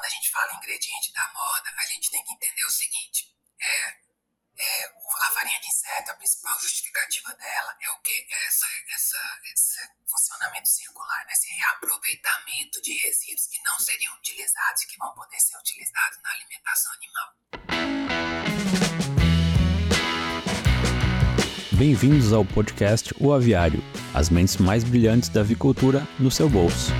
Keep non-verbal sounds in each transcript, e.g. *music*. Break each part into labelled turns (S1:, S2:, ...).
S1: quando a gente fala ingrediente da moda, a gente tem que entender o seguinte: é, é, a farinha de inseto, a principal justificativa dela é o que? É essa, essa, esse funcionamento circular, né? esse reaproveitamento de resíduos que não seriam utilizados e que vão poder ser utilizados na alimentação animal.
S2: Bem-vindos ao podcast O Aviário, as mentes mais brilhantes da avicultura no seu bolso.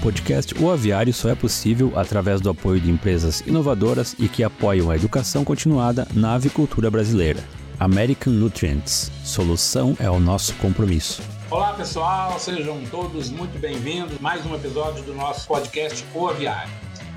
S2: Podcast O Aviário só é possível através do apoio de empresas inovadoras e que apoiam a educação continuada na avicultura brasileira. American Nutrients. Solução é o nosso compromisso.
S3: Olá pessoal, sejam todos muito bem-vindos. Mais um episódio do nosso podcast O Aviário.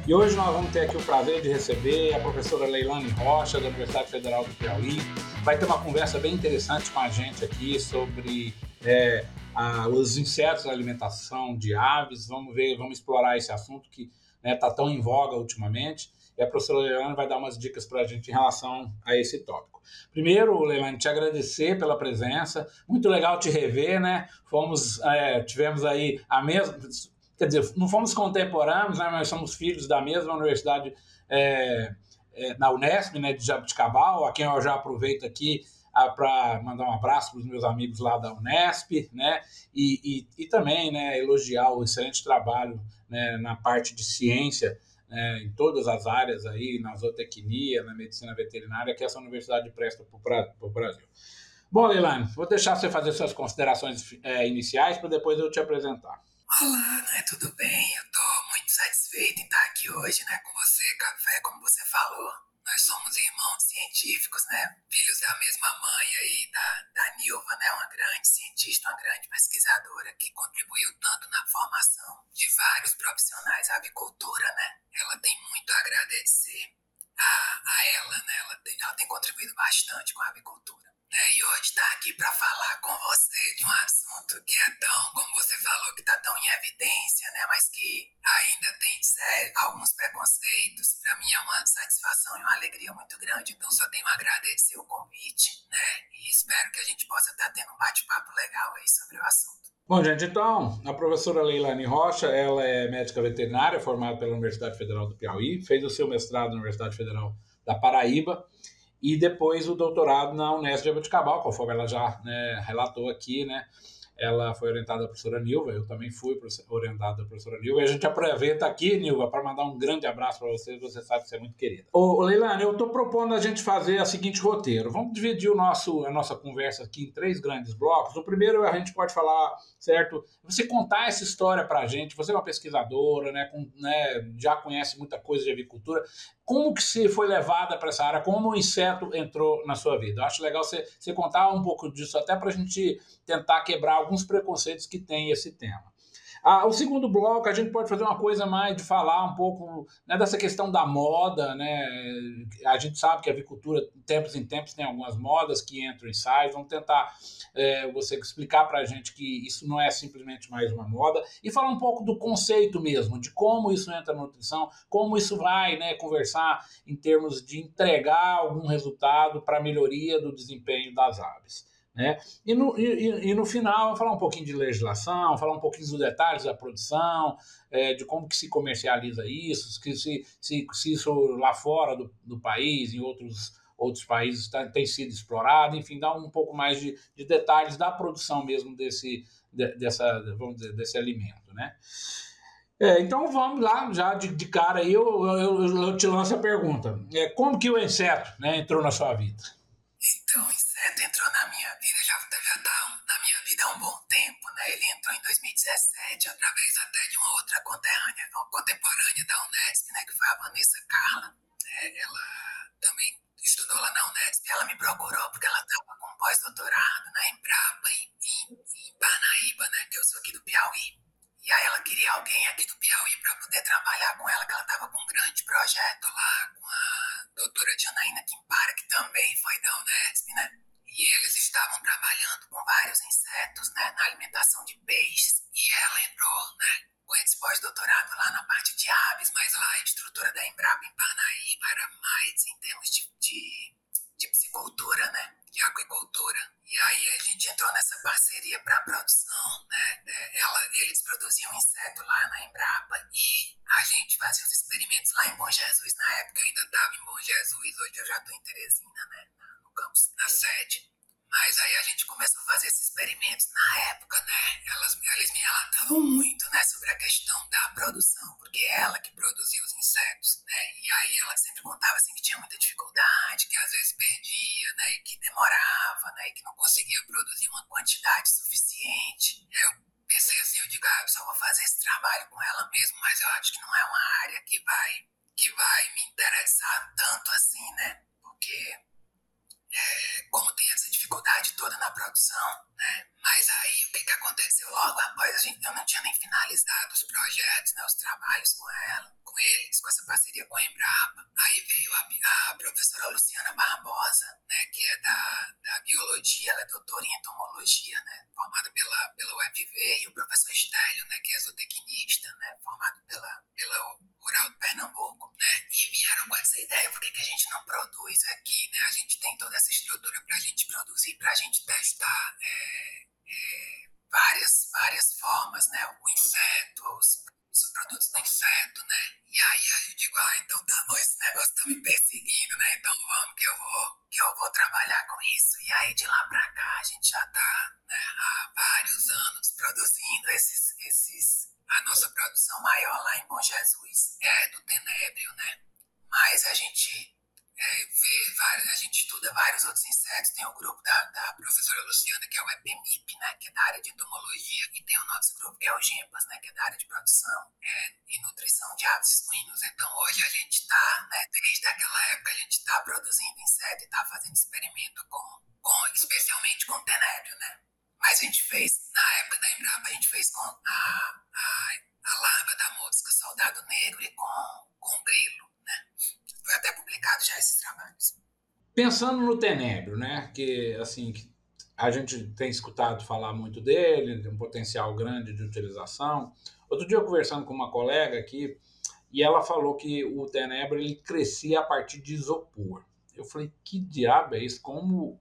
S3: E hoje nós vamos ter aqui o prazer de receber a professora Leilane Rocha, da Universidade Federal do Piauí. Vai ter uma conversa bem interessante com a gente aqui sobre é, a, os insetos da alimentação de aves. Vamos ver, vamos explorar esse assunto que está né, tá tão em voga ultimamente. E a professora Leilane vai dar umas dicas para a gente em relação a esse tópico. Primeiro, Leilane, te agradecer pela presença. Muito legal te rever, né? Fomos, é, tivemos aí a mesma. Quer dizer, não fomos contemporâneos, né, mas somos filhos da mesma universidade é, é, na Unesp, né, de Jabuticabal, a quem eu já aproveito aqui para mandar um abraço para os meus amigos lá da Unesp, né? E, e, e, também, né, elogiar o excelente trabalho né, na parte de ciência, né, em todas as áreas aí, na zootecnia, na medicina veterinária, que essa universidade presta para o Brasil. Bom, Leilane, vou deixar você fazer suas considerações é, iniciais para depois eu te apresentar.
S1: Olá, né? Tudo bem? Eu estou muito satisfeito em estar aqui hoje, né, com você, Café, como você falou. Nós somos irmãos científicos, né? Filhos da mesma mãe aí, da, da Nilva, né? Uma grande cientista, uma grande pesquisadora que contribuiu tanto na formação de vários profissionais da avicultura, né? Ela tem muito a agradecer a, a ela, né? Ela tem, ela tem contribuído bastante com a avicultura. E hoje está aqui para falar com você de um assunto que é tão, como você falou, que está tão em evidência, né? Mas que ainda tem sério, alguns preconceitos. Para mim é uma satisfação e uma alegria muito grande. Então só tenho a agradecer o convite, né? E espero que a gente possa estar tá tendo um bate-papo legal aí sobre o assunto.
S3: Bom, gente, então, a professora Leilane Rocha, ela é médica veterinária, formada pela Universidade Federal do Piauí, fez o seu mestrado na Universidade Federal da Paraíba e depois o doutorado na Unesp de Jabuticabal, conforme ela já né, relatou aqui, né? Ela foi orientada pela professora Nilva, eu também fui orientado pela professora Nilva, e a gente aproveita aqui, Nilva, para mandar um grande abraço para você, você sabe que você é muito querida. Ô, Leilane, eu estou propondo a gente fazer o seguinte roteiro. Vamos dividir o nosso, a nossa conversa aqui em três grandes blocos. O primeiro a gente pode falar, certo? Você contar essa história para a gente, você é uma pesquisadora, né, com, né, já conhece muita coisa de avicultura como que você foi levada para essa área, como o inseto entrou na sua vida. Eu acho legal você, você contar um pouco disso, até para a gente tentar quebrar alguns preconceitos que tem esse tema. Ah, o segundo bloco, a gente pode fazer uma coisa mais de falar um pouco né, dessa questão da moda, né? A gente sabe que a avicultura, tempos em tempos, tem algumas modas que entram e saem. Vamos tentar é, você explicar para a gente que isso não é simplesmente mais uma moda e falar um pouco do conceito mesmo, de como isso entra na nutrição, como isso vai né, conversar em termos de entregar algum resultado para a melhoria do desempenho das aves. Né? E, no, e, e no final, falar um pouquinho de legislação, falar um pouquinho dos detalhes da produção, é, de como que se comercializa isso, que se, se, se isso lá fora do, do país, em outros, outros países tá, tem sido explorado, enfim, dar um pouco mais de, de detalhes da produção mesmo desse, de, dessa, vamos dizer, desse alimento. Né? É, então vamos lá, já de, de cara aí eu, eu, eu, te lanço a pergunta. É, como que o inseto né, entrou na sua vida?
S1: Então, o inseto entrou Ele entrou em 2017, através até de uma outra conterrânea, uma contemporânea da Unesp, né? Que foi a Vanessa Carla. É, ela também estudou lá na Unesp, ela me procurou porque ela estava com pós-doutorado na Embrapa, em, em, em Parnaíba, né? Que eu sou aqui do Piauí. E aí ela queria alguém aqui do Piauí para poder trabalhar com ela, que ela estava com um grande projeto lá com a doutora Janaína Kimpara, que também foi da Unesp, né? E eles estavam trabalhando com vários insetos, né, na alimentação de peixes. E ela entrou, né, com esse pós-doutorado lá na parte de aves, mas lá a estrutura da Embrapa em Parnaíba era mais em termos de, de, de psicultura, né? de aquicultura. E aí a gente entrou nessa parceria para a produção, né? É, ela, eles produziam um inseto lá na Embrapa e a gente fazia os experimentos lá em Bom Jesus. Na época eu ainda estava em Bom Jesus, hoje eu já estou em Teresina, né? No campus, na sede. Mas aí a gente começou a fazer esses experimentos na época, né? Elas, eles me relatavam muito, né, sobre a questão da produção, porque é ela que produzia os insetos, né? E aí ela sempre contava assim que tinha muita dificuldade, que às vezes perdia, né, e que demorava, né, e que não conseguia produzir uma quantidade suficiente. Eu pensei assim, eu digo, ah, eu só vou fazer esse trabalho com ela mesmo, mas eu acho que não é uma área que vai que vai me interessar tanto assim, né? Porque é, como tem essa dificuldade toda na produção, né? Mas aí o que, que aconteceu logo após a gente, eu não tinha nem finalizado os projetos, né, os trabalhos com ela, com eles, com essa parceria com a Embrapa. Aí veio a, a professora Luciana Barbosa, né, que é da, da biologia, ela é doutora entomologia, né, formada pela, pela UFV, e o professor Estélio, né, que é zootecnista, né, formado pela, pela Rural de Pernambuco, né, e vieram com essa ideia, por que, que a gente não produz aqui, né, a gente tem toda essa estrutura para a gente produzir, para a gente testar é, é, várias, várias formas, né? O inseto, os, os produtos do inseto, né? E aí eu digo, ah, então tá bom, esse negócio tá me perseguindo, né? Então vamos que eu vou, que eu vou trabalhar com isso. E aí de lá pra cá a gente já tá né, há vários anos produzindo esses, esses. A nossa produção maior lá em Bom Jesus é do tenébrio, né? Mas a gente é, vários, a gente estuda vários outros insetos. Tem o grupo da, da professora Luciana, que é o EPMIP, né, que é da área de entomologia, e tem o nosso grupo, que é o GEMPAS, né, que é da área de produção é, e nutrição de aves suínos. Então hoje a gente está, né, desde aquela época, a gente está produzindo inseto e está fazendo experimento com, com, especialmente com tenébrio, né. Mas a gente fez, na época da Embrapa, a gente fez com a, a, a larva da mosca soldado negro e com, com grilo, né. Foi até publicado já esses trabalhos.
S3: Pensando no Tenebro, né? Que assim a gente tem escutado falar muito dele, tem um potencial grande de utilização. Outro dia eu conversando com uma colega aqui e ela falou que o Tenebro ele crescia a partir de isopor. Eu falei, que diabo é isso? Como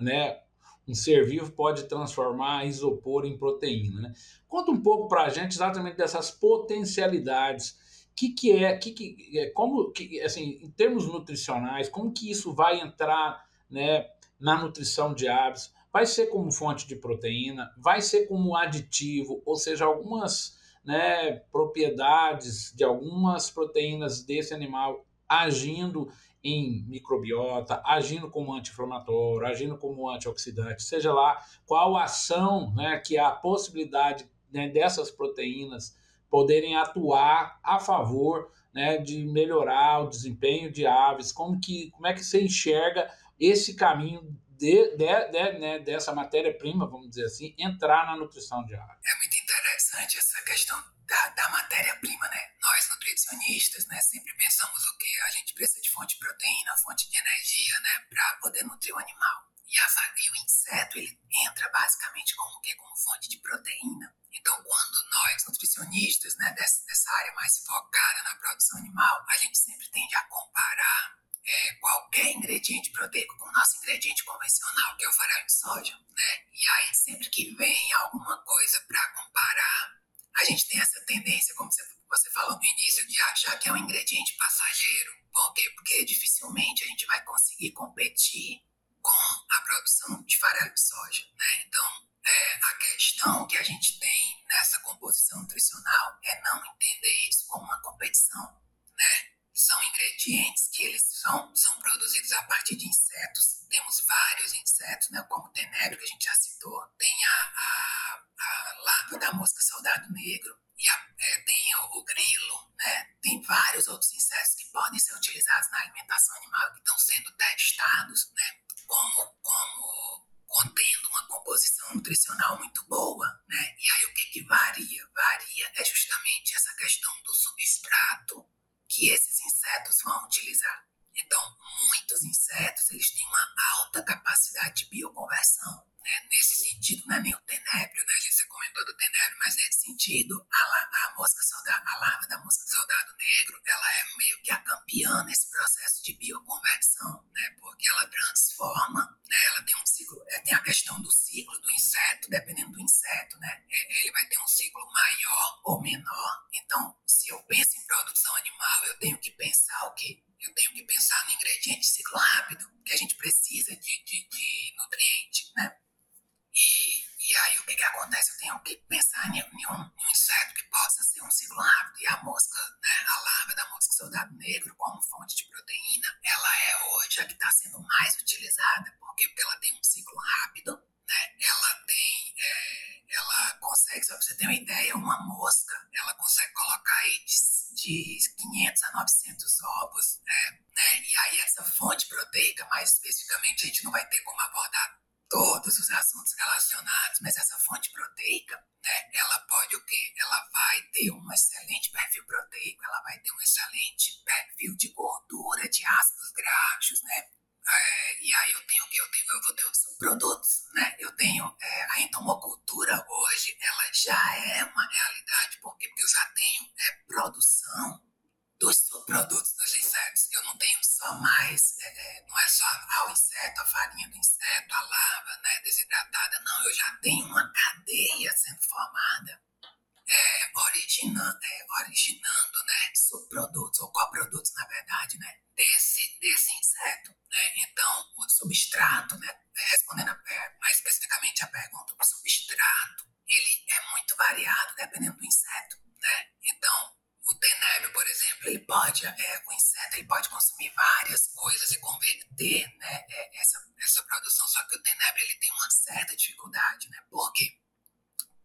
S3: né, um ser vivo pode transformar isopor em proteína? Né? Conta um pouco para a gente exatamente dessas potencialidades que, que é, que, que é, como, que, assim, em termos nutricionais, como que isso vai entrar, né, na nutrição de aves? Vai ser como fonte de proteína, vai ser como aditivo, ou seja, algumas, né, propriedades de algumas proteínas desse animal agindo em microbiota, agindo como anti-inflamatório, agindo como antioxidante, seja lá qual ação né, que há a possibilidade né, dessas proteínas poderem atuar a favor né, de melhorar o desempenho de aves, como, que, como é que você enxerga esse caminho de, de, de, né, dessa matéria-prima, vamos dizer assim, entrar na nutrição de aves?
S1: É muito interessante essa questão da, da matéria-prima, né? Nós, nutricionistas, né, sempre pensamos o quê? A gente precisa de fonte de proteína, fonte de energia, né, para poder nutrir o animal. E, a, e o inseto, ele entra basicamente como o quê? Como fonte de proteína. Então, quando nós, nutricionistas, né, dessa, dessa área mais focada na produção animal, a gente sempre tende a comparar é, qualquer ingrediente proteico com o nosso ingrediente convencional, que é o farelo de soja, né? E aí, sempre que vem alguma coisa para comparar, a gente tem essa tendência, como você, você falou no início, de achar que é um ingrediente passageiro. Por quê? Porque dificilmente a gente vai conseguir competir com a produção de farelo de soja, né? Então, é, a questão que a gente tem nessa composição nutricional é não entender isso como uma competição, né? São ingredientes que eles são, são produzidos a partir de insetos. Temos vários insetos, né? Como o tenébrio, que a gente já citou. Tem a, a, a da mosca soldado negro. E a, é, tem o, o, grilo, né? Tem vários outros insetos que podem ser utilizados na alimentação animal que estão sendo testados, né? Como, como contendo uma composição nutricional muito boa, né? E aí o que, que varia é justamente essa questão do substrato que esses insetos vão utilizar. Então, muitos insetos eles têm uma alta capacidade de bioconversão. Né? Nesse sentido, não é nem o tenébrio, né? Você comentou do tenébrio, mas nesse sentido, a, a mosca soldado, a larva da mosca soldado negro, ela é meio que a campeã nesse processo de bioconversão, né? Porque ela transforma, né? Ela tem um ciclo, é, tem a questão do ciclo do inseto, dependendo do inseto, né? Ele vai ter um ciclo maior ou menor. Então, se eu penso em produção animal, eu tenho que pensar o quê? Eu tenho que pensar no ingrediente de ciclo rápido, que a gente precisa de, de, de nutriente, né? E, e aí o que, que acontece? Eu tenho que pensar em, em, um, em um inseto que possa ser um ciclo rápido. E a mosca, né, a larva da mosca soldado negro como fonte de proteína, ela é hoje a que está sendo mais utilizada. Por quê? Porque ela tem um ciclo rápido, né? Ela tem, é, ela consegue, só para você ter uma ideia, uma mosca, ela consegue colocar aí de, de 500 a 900 ovos, né? né? E aí essa fonte proteica, mais especificamente, a gente não vai ter como abordar todos os assuntos relacionados, mas essa fonte proteica, né, ela pode o quê? Ela vai ter um excelente perfil proteico, ela vai ter um excelente perfil de gordura, de ácidos graxos, né? É, e aí eu tenho o que? Eu, tenho, eu vou ter os subprodutos, né? Eu tenho é, a entomocultura hoje, ela já é uma realidade, por quê? Porque eu já tenho é, produção dos subprodutos dos insetos. Eu não tenho só mais, é, não é só ah, o inseto, a farinha do inseto, a larva né, desidratada, não. Eu já tenho uma cadeia sendo formada, é, originando, é, originando né, subprodutos ou coprodutos, na verdade, né, desse, desse inseto. Né? Então, o substrato, né, respondendo a, mais especificamente a pergunta, o substrato, ele é muito variado dependendo do inseto. Né? Então, o tenébrio, por exemplo, ele pode, é, o inseto ele pode consumir várias coisas e converter né, é, essa, essa produção, só que o tenébrio ele tem uma certa dificuldade, né? Por quê?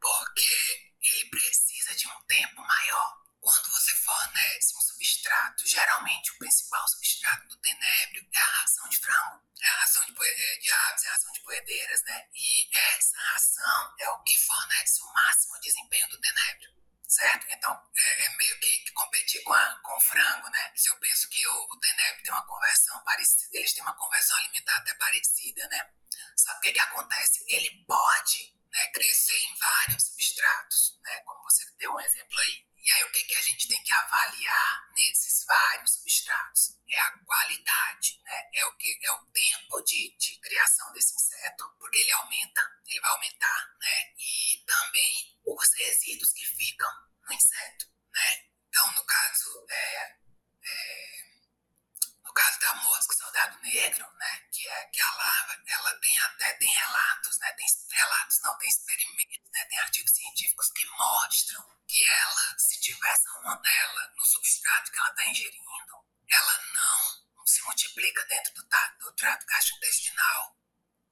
S1: Porque ele precisa de um tempo maior. Quando você fornece um substrato, geralmente o principal substrato do tenébrio é a ração de frango, é a ração de, é, de aves, é a ração de poedeiras, né? E essa ração é o que fornece o máximo desempenho do tenébrio certo? Então, é, é meio que, que, competir com, a, com o frango, né? Se eu penso que o, o Teneb tem uma conversão parecida, eles têm uma conversão alimentar até parecida, né? Só que o que, que acontece? Ele pode né, crescer em vários substratos, né? Como você deu um exemplo aí. E aí, o que, que a gente tem que avaliar nesses vários substratos? É a qualidade, né? É o, que, é o tempo de, de criação desse inseto, porque ele aumenta, ele vai aumentar, né? E também os resíduos que ficam no inseto, né? Então, no caso, é, é, no caso da mosca soldado negro, né? Que é que a larva, ela tem até tem relatos, né? Tem relatos, não tem experimentos, né? Tem artigos científicos que mostram que ela, se tiver salmonela no substrato que ela está ingerindo, ela não se multiplica dentro do, do trato gastrointestinal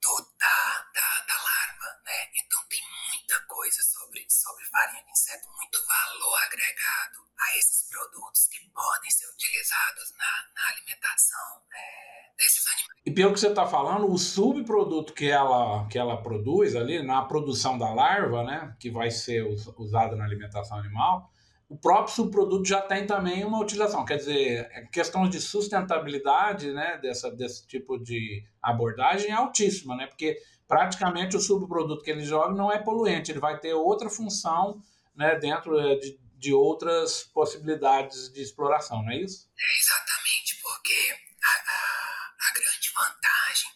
S1: do, da, da, da, larva, né? Então tem muita coisa sobre, sobre farinha de inseto, muito valor agregado a esses produtos que podem ser utilizados na, na alimentação é, desses animais.
S3: E pelo que você está falando, o subproduto que ela, que ela produz ali na produção da larva, né? Que vai ser usado na alimentação animal, o próprio subproduto já tem também uma utilização. Quer dizer, a questão de sustentabilidade né, dessa, desse tipo de abordagem é altíssima, né? Porque praticamente o subproduto que ele joga não é poluente, ele vai ter outra função né, dentro eh, de, de outras possibilidades de exploração, não é isso?
S1: É exatamente, porque a, a, a grande vantagem,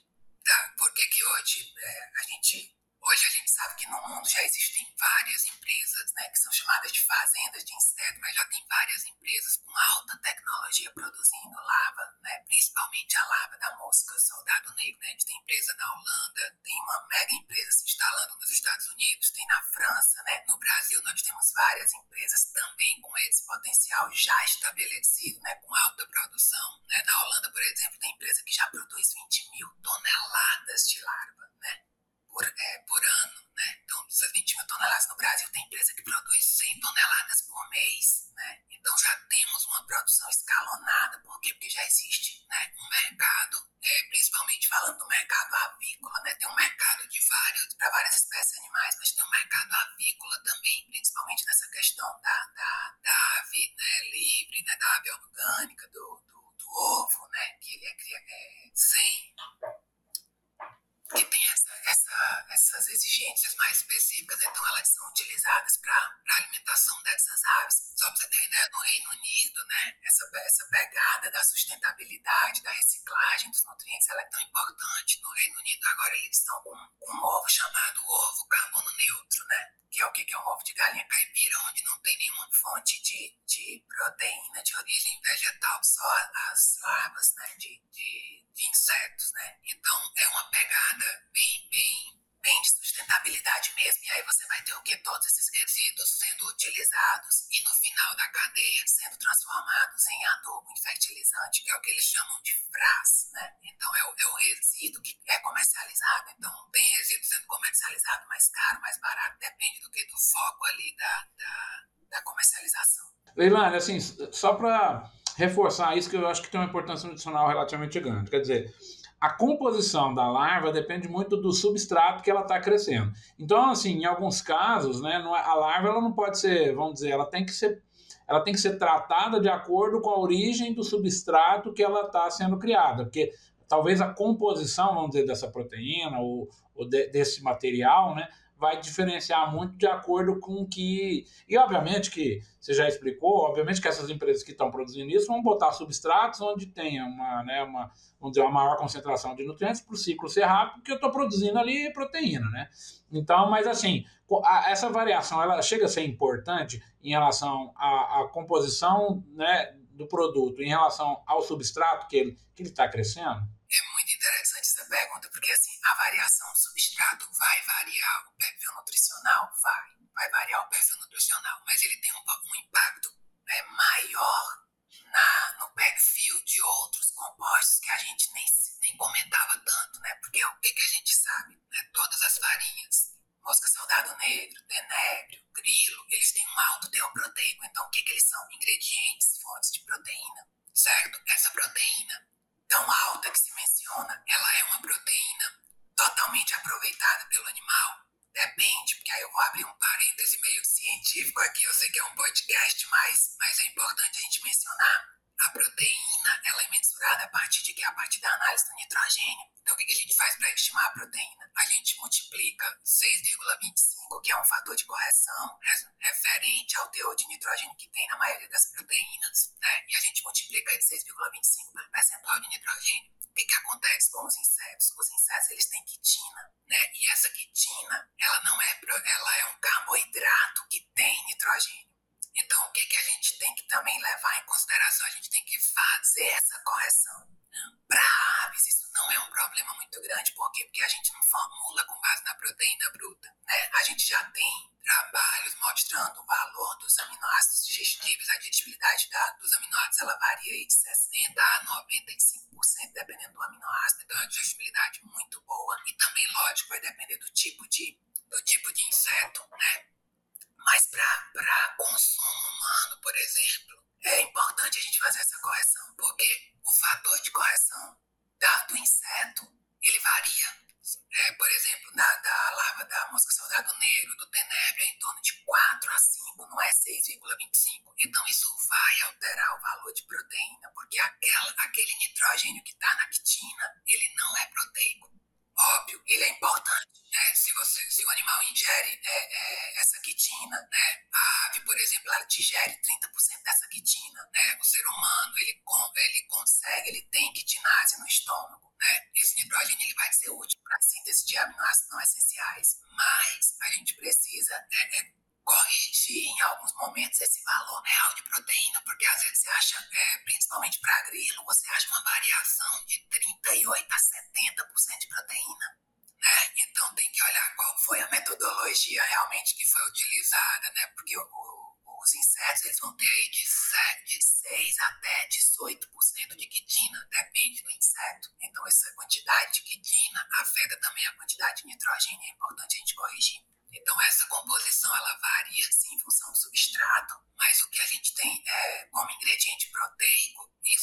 S1: da, porque que hoje é, a gente Hoje a gente sabe que no mundo já existem várias empresas, né, que são chamadas de fazendas de insetos, mas já tem várias empresas com alta tecnologia produzindo lava, né, principalmente a lava da mosca soldado negro. Né? A gente tem empresa na Holanda, tem uma mega empresa se instalando nos Estados Unidos, tem na França, né? No Brasil nós temos várias empresas também com esse potencial já estabelecido, né, com alta produção. Né? Na Holanda, por exemplo, tem empresa que já produz 20 mil toneladas de larva, né? Por, é, por ano, né? Então, essas 20 mil toneladas no Brasil, tem empresa que produz 100 toneladas por mês, né? Então já temos uma produção escalonada, por quê? Porque já existe né, um mercado, é, principalmente falando do mercado avícola, né? Tem um mercado de vários, para várias espécies animais, mas tem um mercado avícola também, principalmente nessa questão da, da, da ave né, livre, né, da ave orgânica, do, do, do ovo, né? Que ele é, é sem que tem essa, essa, essas exigências mais específicas, então elas são utilizadas para dessas aves. Só pra você ter ideia, no Reino Unido, né, essa, essa pegada da sustentabilidade, da reciclagem dos nutrientes, ela é tão importante. No Reino Unido agora eles estão com, com um ovo chamado ovo carbono neutro, né? Que é o? Que é um ovo de galinha caipira, onde não tem nenhuma fonte de, de proteína de origem vegetal, só as larvas, né, de, de, insetos, né? Então é uma pegada bem, bem bem de sustentabilidade mesmo. E aí você vai ter o que? Todos esses resíduos sendo utilizados e no final da cadeia sendo transformados em adubo, em fertilizante, que é o que eles chamam de FRAS, né? Então é o, é o resíduo que é comercializado. Então tem resíduo sendo comercializado mais caro, mais barato, depende do que? Do foco ali da, da, da comercialização.
S3: Leilane, assim, só para reforçar isso que eu acho que tem uma importância nutricional relativamente grande. Quer dizer, a composição da larva depende muito do substrato que ela está crescendo. Então, assim, em alguns casos, né, é, a larva ela não pode ser, vamos dizer, ela tem que ser, ela tem que ser tratada de acordo com a origem do substrato que ela está sendo criada, porque talvez a composição, vamos dizer, dessa proteína ou, ou de, desse material, né, vai diferenciar muito de acordo com que. E obviamente que você já explicou, obviamente que essas empresas que estão produzindo isso vão botar substratos onde tenha uma, né, uma, vamos dizer, uma maior concentração de nutrientes para o ciclo ser rápido, porque eu estou produzindo ali proteína, né? Então, mas assim, essa variação ela chega a ser importante em relação à, à composição né, do produto, em relação ao substrato que ele está que ele tá crescendo?
S1: Essa pergunta, porque assim, a variação do substrato vai variar o perfil nutricional, vai, vai variar o perfil nutricional, mas ele tem um, um impacto é, maior na, no perfil de outros compostos que a gente nem, nem comentava tanto, né? Porque o que, que a gente sabe? Né? Todas as farinhas, mosca soldado negro, tenébrio, grilo, eles têm um alto teor proteico. Então, o que, que eles são? Ingredientes, fontes de proteína, certo? Essa proteína tão alta que se menciona, ela é uma proteína totalmente aproveitada pelo animal? Depende, porque aí eu vou abrir um parêntese meio científico aqui. Eu sei que é um podcast, mas, mas é importante a gente mencionar. A proteína ela é mensurada a partir de que? A partir da análise do nitrogênio. Então, o que a gente faz para estimar a proteína? A gente multiplica 6,25, que é um fator de correção referente ao teor de nitrogênio que tem na maioria das proteínas, né? E a gente multiplica de 6,25 pelo percentual de nitrogênio. O que, que acontece com os insetos? Os insetos eles têm quitina, né? E essa quitina, ela não é, ela é um carboidrato que tem nitrogênio. Então, o que, que a gente tem que também levar em consideração? A gente tem que fazer essa correção. Para aves, isso não é um problema muito grande. Por quê? Porque a gente não formula com base na proteína bruta. Né? A gente já tem trabalhos mostrando o valor dos aminoácidos digestíveis, a da, dos aminoácidos ela varia de 60% a 95%, dependendo do aminoácido. Então, é uma digestibilidade muito boa. E também, lógico, vai depender do tipo de, do tipo de inseto, né? Mas para consumo humano, por exemplo, é importante a gente fazer essa correção, porque o fator de correção do inseto, ele varia. É, por exemplo, da, da da mosca soldado negro, do tenebro, é em torno de 4 a 5, não é 6,25. Então isso vai alterar o valor de proteína, porque aquela, aquele nitrogênio que está na quitina, ele não é proteico. Óbvio, ele é importante, né? Se, você, se o animal ingere é, é, essa quitina, né? A ave, por exemplo, ela digere 30% dessa quitina, né? O ser humano, ele, ele consegue, ele tem quitinase no estômago, né? Esse nitrogênio, ele vai ser útil para a síntese de aminoácidos não essenciais, mas a gente precisa é, é, corrigir em alguns momentos esse valor real de proteína, porque às vezes você acha, é, principalmente para grilo, você acha uma variação de 38 a 70% de proteína. Né? Então tem que olhar qual foi a metodologia realmente que foi utilizada, né? Porque o, o, os insetos eles vão ter aí de, 7, de 6 até 18% de quitina, depende do inseto. Então essa quantidade de quitina afeta também a quantidade de nitrogênio, é importante a gente corrigir. Então essa composição ela varia sim em função do substrato, mas o que a gente tem é, como ingrediente proteico,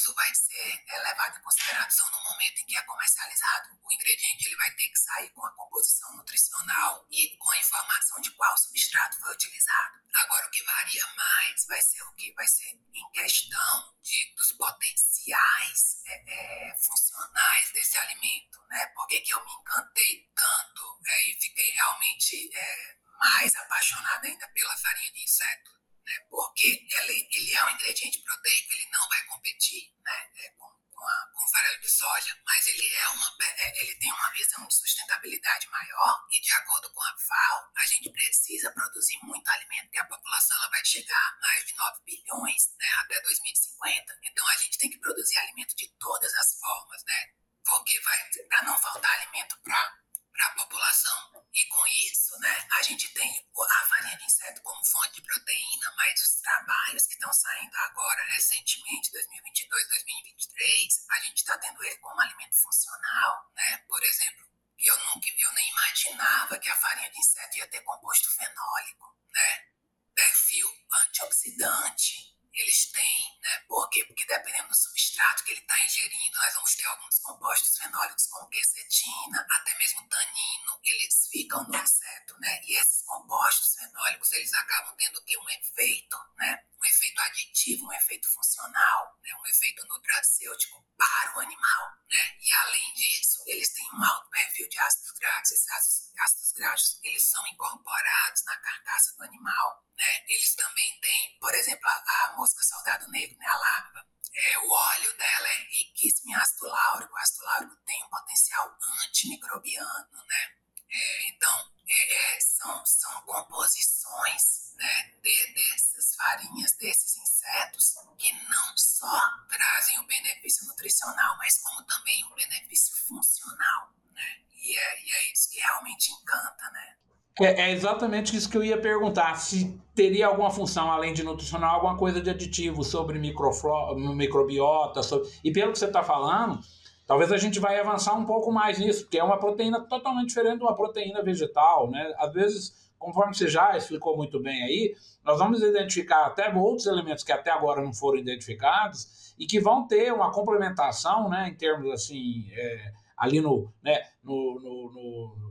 S1: isso vai ser levado em consideração no momento em que é comercializado. O ingrediente ele vai ter que sair com a composição nutricional e com a informação de qual substrato foi utilizado. Agora o que varia mais vai ser o que vai ser em questão de, dos potenciais é, é, funcionais desse alimento, né? Por que, que eu me encantei tanto é, e fiquei realmente é, mais apaixonada ainda pela farinha de inseto? Né? porque ele, ele é um ingrediente proteico, ele não vai competir né, é, com, com, a, com farelo de soja, mas ele, é uma, é, ele tem uma visão de sustentabilidade maior e de acordo com a FAO, a gente precisa produzir muito alimento, porque a população ela vai chegar a mais de 9 bilhões né, até 2050, então a gente tem que produzir alimento de todas as formas, né? Porque vai para não faltar alimento para a população. E com isso, né, a gente tem a farinha de inseto como fonte de proteína, mas os trabalhos que estão saindo agora, recentemente, 2022, 2023, a gente está tendo ele como alimento funcional, né? Por exemplo, eu nunca, eu nem imaginava que a farinha de inseto ia ter composto fenólico, né? Perfil antioxidante, eles têm, né? Por quê? Porque dependendo do substrato que ele está ingerindo, nós vamos ter alguns compostos fenólicos como quercetina, até mesmo tanino, eles ficam no inseto, né? E esses compostos fenólicos, eles acabam tendo que um efeito, né? Um efeito aditivo, um efeito funcional, né? um efeito nutracêutico para o animal, né? E além disso, eles têm um alto perfil de ácidos graxos. Esses ácidos, ácidos graxos, eles são incorporados na carcaça do animal, né? Eles também têm, por exemplo, a, a mosca soldado negro, né? A larva. É, o óleo dela é riquíssimo em ácido láurico. O ácido láurico tem um potencial antimicrobiano, né? É, então, é, é são, são composições né, de, dessas farinhas, desses insetos, que não só trazem o benefício nutricional, mas como também o benefício funcional. Né? E, é, e é isso que realmente encanta, né?
S3: É, é, exatamente isso que eu ia perguntar. Se teria alguma função, além de nutricional, alguma coisa de aditivo sobre microbiota. Sobre... E pelo que você está falando, talvez a gente vai avançar um pouco mais nisso, porque é uma proteína totalmente diferente de uma proteína vegetal. Né? Às vezes, conforme você já explicou muito bem aí, nós vamos identificar até outros elementos que até agora não foram identificados e que vão ter uma complementação né, em termos assim. É, ali no, né, no, no, no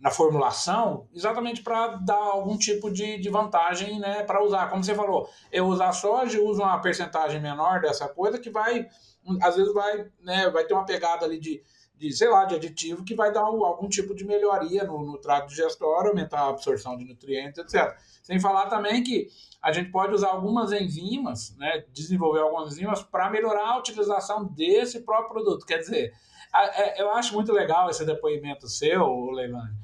S3: na formulação exatamente para dar algum tipo de, de vantagem né, para usar. Como você falou, eu usar soja, uso uma percentagem menor dessa coisa que vai, às vezes vai, né, vai ter uma pegada ali de, de, sei lá, de aditivo que vai dar algum tipo de melhoria no, no trato digestório, aumentar a absorção de nutrientes, etc. Sem falar também que a gente pode usar algumas enzimas, né, desenvolver algumas enzimas para melhorar a utilização desse próprio produto. Quer dizer, é, eu acho muito legal esse depoimento seu, Leilani,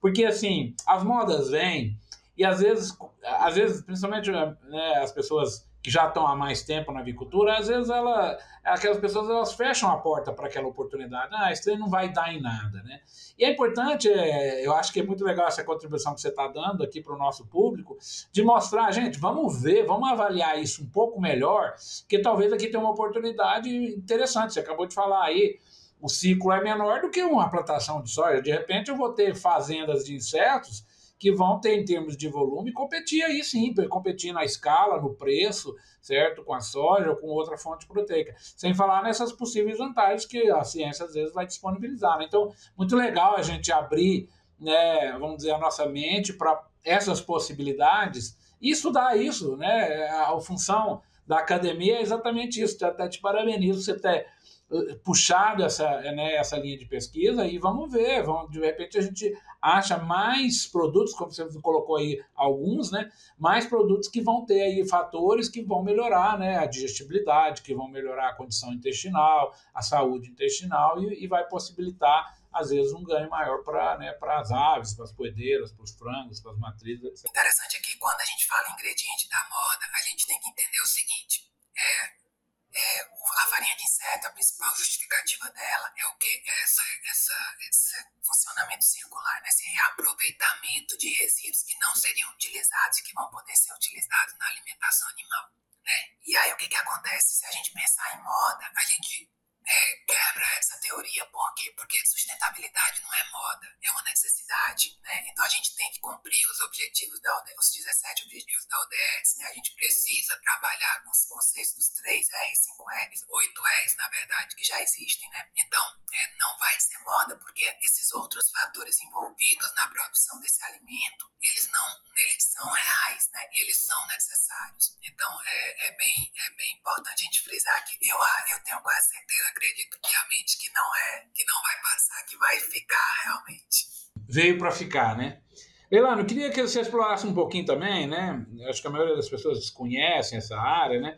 S3: porque assim, as modas vêm e às vezes, às vezes principalmente né, as pessoas que já estão há mais tempo na avicultura, às vezes ela, aquelas pessoas elas fecham a porta para aquela oportunidade. Ah, isso aí não vai dar em nada, né? E é importante, é, eu acho que é muito legal essa contribuição que você está dando aqui para o nosso público, de mostrar, gente, vamos ver, vamos avaliar isso um pouco melhor, que talvez aqui tem uma oportunidade interessante. Você acabou de falar aí o ciclo é menor do que uma plantação de soja. De repente, eu vou ter fazendas de insetos que vão ter, em termos de volume, competir aí sim, competir na escala, no preço, certo? Com a soja ou com outra fonte proteica. Sem falar nessas possíveis vantagens que a ciência às vezes vai disponibilizar. Né? Então, muito legal a gente abrir, né, vamos dizer, a nossa mente para essas possibilidades e estudar isso, né? A função da academia é exatamente isso. Até te parabenizo você ter puxado essa, né, essa linha de pesquisa e vamos ver, vamos, de repente a gente acha mais produtos, como você colocou aí alguns, né, mais produtos que vão ter aí fatores que vão melhorar né, a digestibilidade, que vão melhorar a condição intestinal, a saúde intestinal e, e vai possibilitar às vezes um ganho maior para né, as aves, para as poedeiras, para os frangos, para as matrizes, etc.
S1: Interessante é que quando a gente fala ingrediente da moda, a gente tem que entender o seguinte, é, é, a farinha de inseto, a principal justificativa dela é o que? Essa, essa, esse funcionamento circular, né? esse reaproveitamento de resíduos que não seriam utilizados e que vão poder ser utilizados na alimentação animal. Né? E aí o que, que acontece? Se a gente pensar em moda, a gente é, quebra essa teoria. Por? Porque sustentabilidade não é moda, é uma necessidade. Né? Então a gente tem que cumprir os objetivos da ODS, os 17 objetivos da ODS. Né? A gente precisa trabalhar com os conceitos dos 3 R, 5 R's, 8 R's, na verdade, que já existem. Né? Então, é, não vai ser moda, porque esses outros fatores envolvidos na produção desse alimento, eles não eles são reais, né? eles são necessários. Então, é, é, bem, é bem importante a gente frisar que eu, eu tenho quase certeza acredito piamente que não é, que não vai passar, que vai ficar realmente.
S3: Veio para ficar, né? Leilano, eu queria que você explorasse um pouquinho também, né? Acho que a maioria das pessoas desconhecem essa área, né?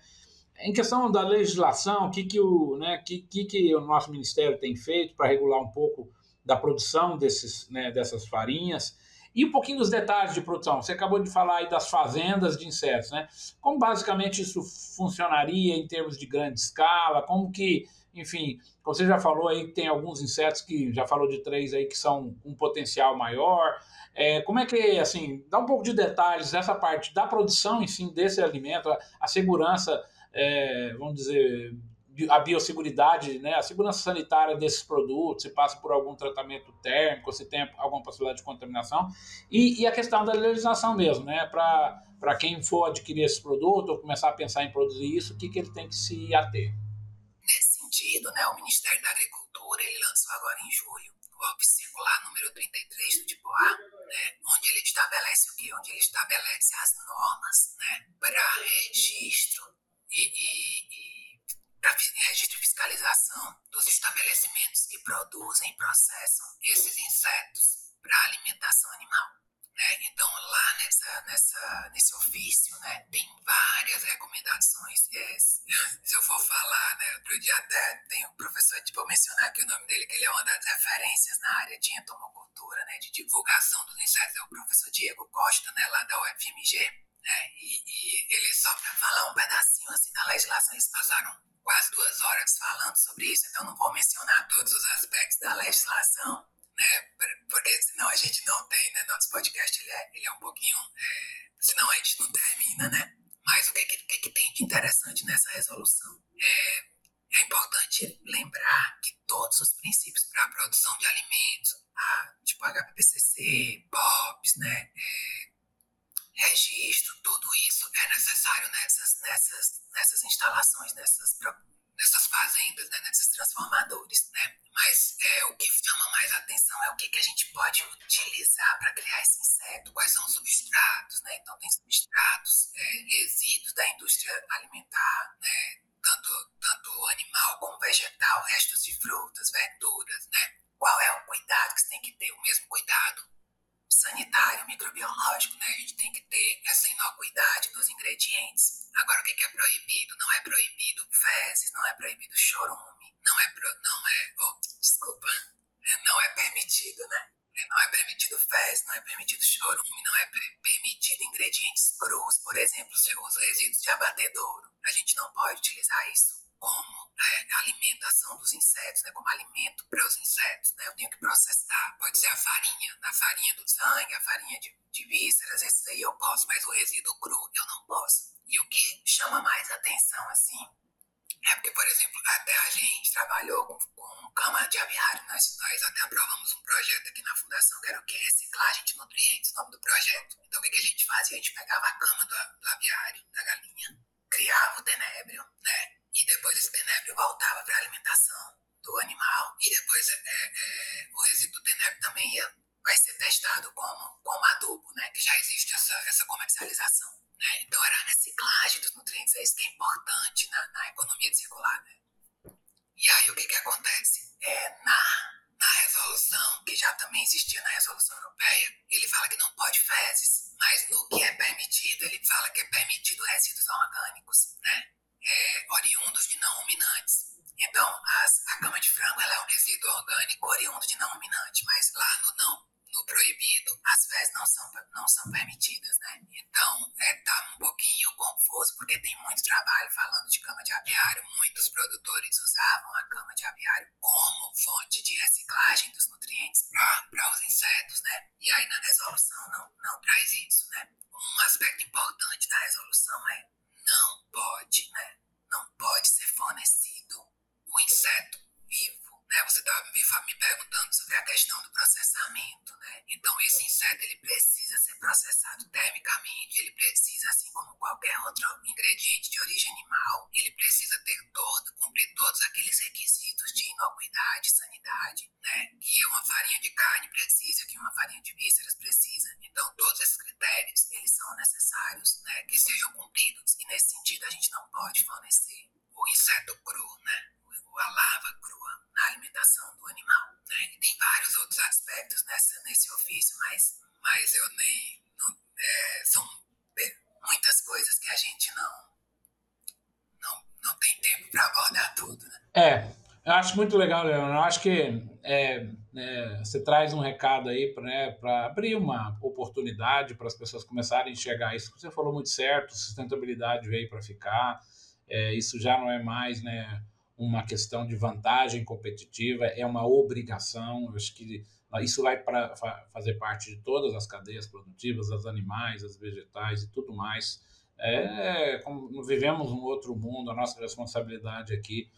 S3: Em questão da legislação, o que, que, o, né, que, que, que o nosso ministério tem feito para regular um pouco da produção desses, né, dessas farinhas e um pouquinho dos detalhes de produção. Você acabou de falar aí das fazendas de insetos, né? Como basicamente isso funcionaria em termos de grande escala? Como que, enfim, você já falou aí que tem alguns insetos que já falou de três aí que são um potencial maior. É, como é que, assim, dá um pouco de detalhes dessa parte da produção si desse alimento, a, a segurança, é, vamos dizer, a biosseguridade, né, a segurança sanitária desses produtos, se passa por algum tratamento térmico, se tem alguma possibilidade de contaminação, e, e a questão da legislação mesmo, né, para quem for adquirir esse produto ou começar a pensar em produzir isso, o que, que ele tem que se ater.
S1: Sentido, né, o Ministério da Agricultura ele lançou agora em julho o OP circular número 33 do tipo né, onde ele estabelece o quê? Onde ele estabelece as normas né, para registro e, e, e para registro e fiscalização dos estabelecimentos que produzem e processam esses insetos para alimentação animal. Né? Então, lá nessa, nessa, nesse ofício, né, tem várias recomendações. Se *laughs* eu for falar, né, outro dia até tem um professor, tipo, mencionar aqui o nome dele, que ele é uma das referências na área de entomocultura, né, de divulgação dos insetos, é o professor Diego Costa, né, lá da UFMG. Né, e, e ele só para falar um pedacinho assim da legislação, eles passaram quase duas horas falando sobre isso, então não vou mencionar todos os aspectos da legislação, né? Porque senão a gente não tem, né? Nosso podcast ele é, ele é um pouquinho. Senão a gente não termina, né? Mas o que, que, que, tem de interessante nessa resolução? É, é importante lembrar que todos os princípios para a produção de alimentos, a, tipo HPPCC, POPs, né? Registro, tudo isso é necessário nessas, nessas, nessas instalações, nessas, nessas fazendas, né, nesses transformadores, né? Mas é, o que chama mais atenção é o que, que a gente pode utilizar para criar esse inseto, quais são os substratos, né? Então tem substratos, é, resíduos da indústria alimentar, né? Tanto, tanto animal como vegetal, restos de frutas, verduras, né? Qual é o cuidado que você tem que ter? O mesmo cuidado sanitário, microbiológico, né? A gente tem que ter essa inocuidade dos ingredientes. Agora, o que é proibido? Não é proibido fezes, não é proibido chorume, não é, pro, não é, oh, desculpa, não é permitido, né? Não é permitido fezes, não é permitido chorume, não é permitido ingredientes crus, por exemplo, se eu uso resíduos de abatedouro. A gente não pode utilizar isso como é, alimentação dos insetos, né, como alimento para os insetos. Né, eu tenho que processar, pode ser a farinha, a farinha do sangue, a farinha de, de vísceras, esses aí eu posso, mas o resíduo cru eu não posso. E o que chama mais atenção, assim, é porque, por exemplo, até a gente trabalhou com, com cama de aviário, nós, nós até aprovamos um projeto aqui na fundação que era o que? Reciclagem de nutrientes, o nome do projeto. Então o que, que a gente fazia? A gente pegava a cama do, do aviário, da galinha, criava o tenébrio, né? E depois esse tenébrio voltava para a alimentação do animal. E depois é, é, o resíduo do tenébrio também ia, vai ser testado como, como adubo, né? Que já existe essa, essa comercialização. Né? Então era a reciclagem dos nutrientes, é isso que é importante na, na economia circular. Né? E aí o que, que acontece? É na, na resolução, que já também existia na resolução europeia, ele fala que não pode fezes, mas no que é nesse ofício, mas, mas eu nem. Não, é, são muitas coisas que a gente não. Não, não tem tempo para abordar tudo, né?
S3: É, eu acho muito legal, Leandro. Eu acho que é, é, você traz um recado aí para né, abrir uma oportunidade para as pessoas começarem a enxergar isso. Você falou muito certo, sustentabilidade veio para ficar. É, isso já não é mais né, uma questão de vantagem competitiva, é uma obrigação. Eu acho que isso vai para fazer parte de todas as cadeias produtivas, as animais, as vegetais e tudo mais. É, como vivemos um outro mundo, a nossa responsabilidade aqui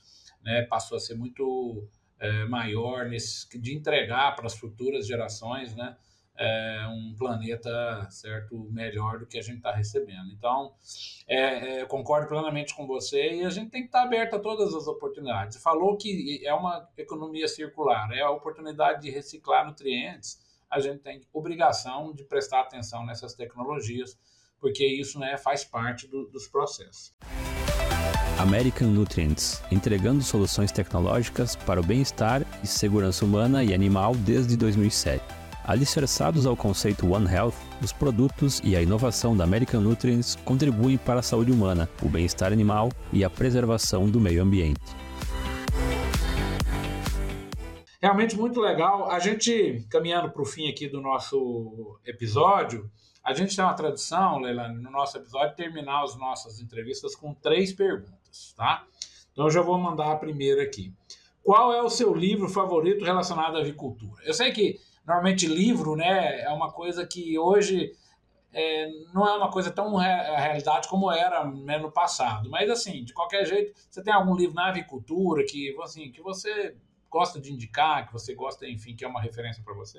S3: né, passou a ser muito é, maior nesse, de entregar para as futuras gerações né, é, um planeta certo melhor do que a gente está recebendo. Então, é, é, concordo plenamente com você e a gente tem que estar tá aberto a todas as oportunidades. Falou que é uma economia circular, é a oportunidade de reciclar nutrientes. A gente tem obrigação de prestar atenção nessas tecnologias, porque isso né, faz parte do, dos processos.
S2: American Nutrients, entregando soluções tecnológicas para o bem-estar e segurança humana e animal desde 2007. Alicerçados ao conceito One Health, os produtos e a inovação da American Nutrients contribuem para a saúde humana, o bem-estar animal e a preservação do meio ambiente.
S3: Realmente muito legal. A gente, caminhando para o fim aqui do nosso episódio, a gente tem uma tradição, Leilani, no nosso episódio, terminar as nossas entrevistas com três perguntas, tá? Então eu já vou mandar a primeira aqui. Qual é o seu livro favorito relacionado à avicultura? Eu sei que normalmente livro, né, é uma coisa que hoje é, não é uma coisa tão re realidade como era né, no passado. Mas assim, de qualquer jeito, você tem algum livro na avicultura que, assim, que você gosta de indicar, que você gosta, enfim, que é uma referência para você?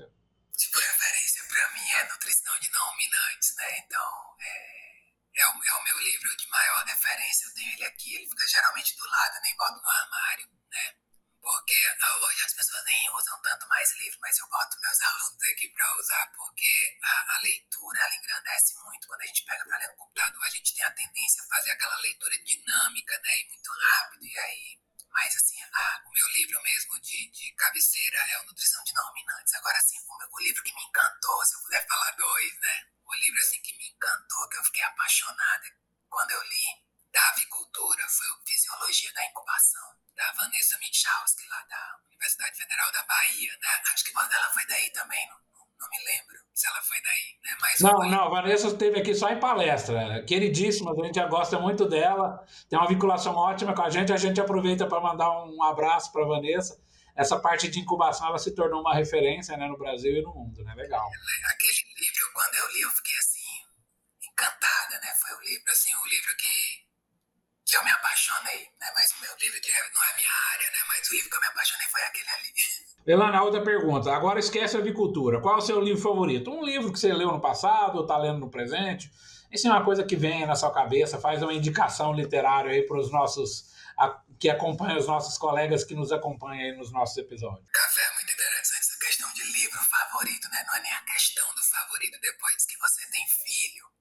S1: Tipo, referência para mim é nutrição de não ruminantes, né? Então, é, é, o, é o meu livro de maior referência. Eu tenho ele aqui, ele fica geralmente do lado, nem boto no armário, né? Porque hoje as pessoas nem usam tanto mais livro, mas eu boto meus *laughs* alunos aqui para usar, porque a, a, leitura ela engrandece muito. Quando a gente pega para ler no computador, a gente tem a tendência a fazer aquela leitura dinâmica, né? E muito rápido, e aí. Mas assim, a, o meu livro mesmo de, de cabeceira é o Nutrição de Não Ruminantes. Agora, assim, o, meu, o livro que me encantou, se eu puder falar dois, né? O livro assim que me encantou, que eu fiquei apaixonada quando eu li da avicultura foi o Fisiologia da Incubação, da Vanessa Michalski, lá da Universidade Federal da Bahia, né? Acho que ela foi daí também, não, não me lembro se ela foi daí, né? Mas
S3: não, não, a Vanessa esteve aqui só em palestra, queridíssima, a gente já gosta muito dela, tem uma vinculação ótima com a gente, a gente aproveita para mandar um abraço para a Vanessa. Essa parte de incubação ela se tornou uma referência né, no Brasil e no mundo, né? Legal.
S1: Aquele livro, quando eu li, eu fiquei assim, encantada, né? Foi o livro, assim, o livro que que eu me apaixonei, né? Mas o meu livro de não é minha área, né? Mas o livro que eu me apaixonei foi aquele ali.
S3: Elana, outra pergunta. Agora esquece a avicultura. Qual é o seu livro favorito? Um livro que você leu no passado ou está lendo no presente? Isso é uma coisa que vem na sua cabeça, faz uma indicação literária aí para os nossos a, que acompanham os nossos colegas que nos acompanham aí nos nossos episódios.
S1: Café é muito interessante essa questão de livro favorito, né? Não é nem a questão do favorito depois que você tem filho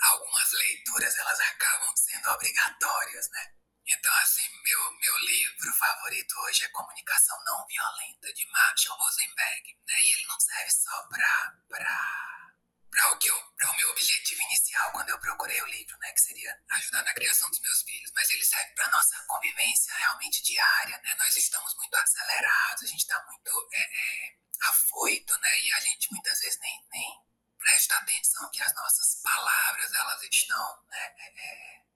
S1: algumas leituras elas acabam sendo obrigatórias, né? Então, assim, meu, meu livro favorito hoje é Comunicação Não Violenta, de Marshall Rosenberg, né? E ele não serve só pra, pra, o, o meu objetivo inicial quando eu procurei o livro, né? Que seria ajudar na criação dos meus filhos, mas ele serve pra nossa convivência realmente diária, né? Nós estamos muito acelerados, a gente tá muito é, é, afoito, né? E a gente muitas vezes nem, nem presta atenção que as nossas palavras elas estão né, é,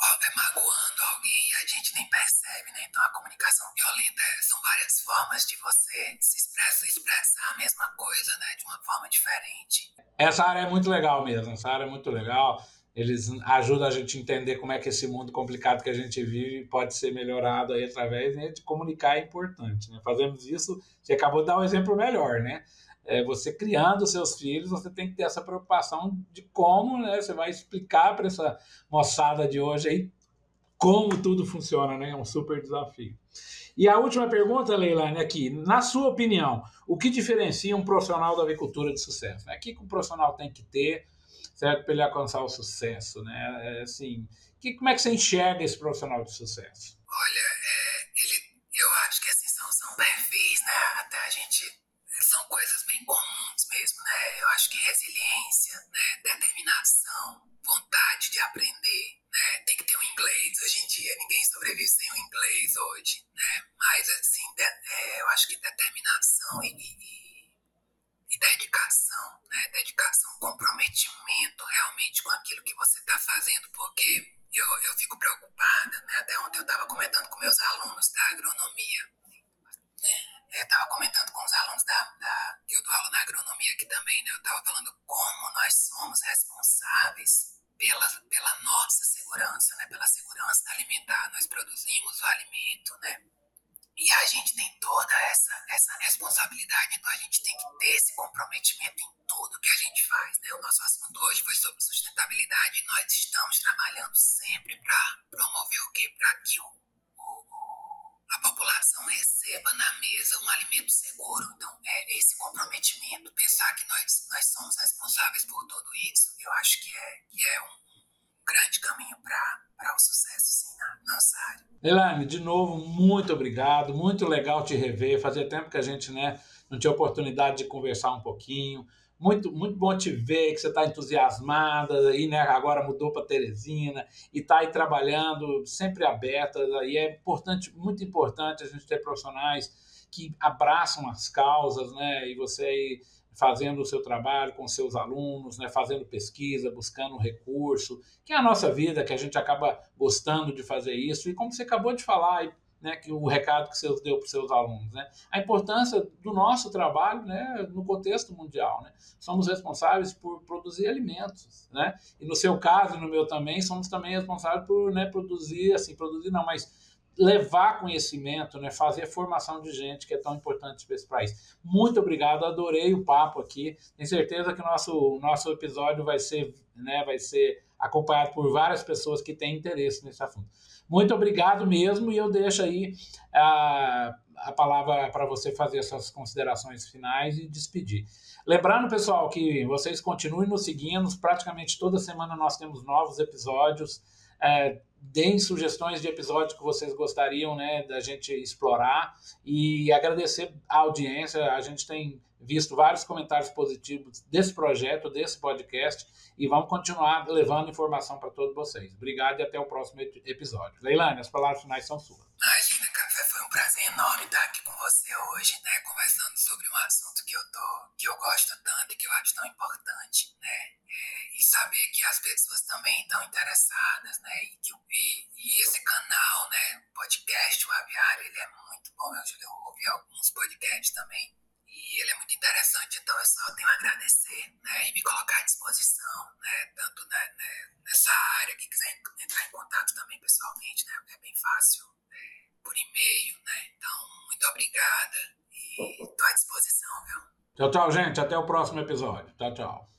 S1: é, é, magoando alguém e a gente nem percebe, né? Então a comunicação violenta é, são várias formas de você se expressar, expressar a mesma coisa, né? De uma forma diferente.
S3: Essa área é muito legal mesmo, essa área é muito legal. Eles ajudam a gente a entender como é que esse mundo complicado que a gente vive pode ser melhorado aí através né, de comunicar é importante. Né? Fazemos isso, você acabou de dar um exemplo melhor, né? É, você criando seus filhos, você tem que ter essa preocupação de como né, você vai explicar para essa moçada de hoje aí como tudo funciona, né? É um super desafio. E a última pergunta, Leilane, aqui, na sua opinião, o que diferencia um profissional da agricultura de sucesso? É aqui que um profissional tem que ter, certo, para ele alcançar o sucesso, né? É, assim, que, como é que você enxerga esse profissional de sucesso?
S1: Olha, é, ele, eu acho que assim são, são perfis, né? Até a gente são coisas bem comuns mesmo, né? Eu acho que resiliência, né? determinação, vontade de aprender, né? Tem que ter um inglês hoje em dia. Ninguém sobrevive sem o inglês hoje, né? Mas, assim, é, eu acho que determinação e, e, e dedicação, né? Dedicação, comprometimento realmente com aquilo que você está fazendo, porque eu, eu fico preocupada, né? Até ontem eu estava comentando com meus alunos da agronomia. Eu estava comentando com os alunos da, da, que eu dou aula na agronomia aqui também, né? Eu estava falando como nós somos responsáveis pela, pela nossa segurança, né? Pela segurança alimentar. Nós produzimos o alimento, né? E a gente tem toda essa, essa responsabilidade, então a gente tem que ter esse comprometimento em tudo que a gente faz. Né? O nosso assunto hoje foi sobre sustentabilidade e nós estamos trabalhando sempre para promover o quê? Para que o, receba na mesa um alimento seguro. Então, é esse comprometimento, pensar que nós, nós somos responsáveis por tudo isso, eu acho que é, que é um grande caminho para o sucesso sim, na nossa área.
S3: Elaine, de novo, muito obrigado, muito legal te rever. Fazia tempo que a gente né, não tinha oportunidade de conversar um pouquinho. Muito, muito bom te ver, que você está entusiasmada, e né, agora mudou para Teresina, e está aí trabalhando, sempre aberta, e é importante, muito importante a gente ter profissionais que abraçam as causas, né, e você aí fazendo o seu trabalho com seus alunos, né, fazendo pesquisa, buscando recurso, que é a nossa vida, que a gente acaba gostando de fazer isso. E como você acabou de falar, né, que o recado que você deu para os seus alunos, né, a importância do nosso trabalho, né, no contexto mundial, né, somos responsáveis por produzir alimentos, né, e no seu caso no meu também somos também responsáveis por, né, produzir, assim, produzir não, mas levar conhecimento, né, fazer formação de gente, que é tão importante para esse país. Muito obrigado, adorei o papo aqui. Tenho certeza que o nosso, nosso episódio vai ser, né, vai ser acompanhado por várias pessoas que têm interesse nesse assunto. Muito obrigado mesmo, e eu deixo aí a, a palavra para você fazer suas considerações finais e despedir. Lembrando, pessoal, que vocês continuem nos seguindo, praticamente toda semana nós temos novos episódios. É, deem sugestões de episódios que vocês gostariam né, da gente explorar e agradecer a audiência. A gente tem visto vários comentários positivos desse projeto, desse podcast, e vamos continuar levando informação para todos vocês. Obrigado e até o próximo episódio. Leilane, as palavras finais são suas.
S1: Imagina, Café, foi um prazer enorme estar aqui com você hoje, né, conversando sobre um assunto que eu tô, que eu gosto tanto e que eu acho tão importante, né, e saber que as pessoas também estão interessadas, né? E, que, e, e esse canal, né? Podcast, o Aviário, ele é muito bom. Eu já ouvi alguns podcasts também. E ele é muito interessante, então eu só tenho a agradecer, né? E me colocar à disposição, né? Tanto né, né, nessa área, que quiser entrar em contato também pessoalmente, né? É bem fácil? Por e-mail, né? Então, muito obrigada e estou à disposição, viu?
S3: Tchau, tchau, gente. Até o próximo episódio. Tchau, tchau.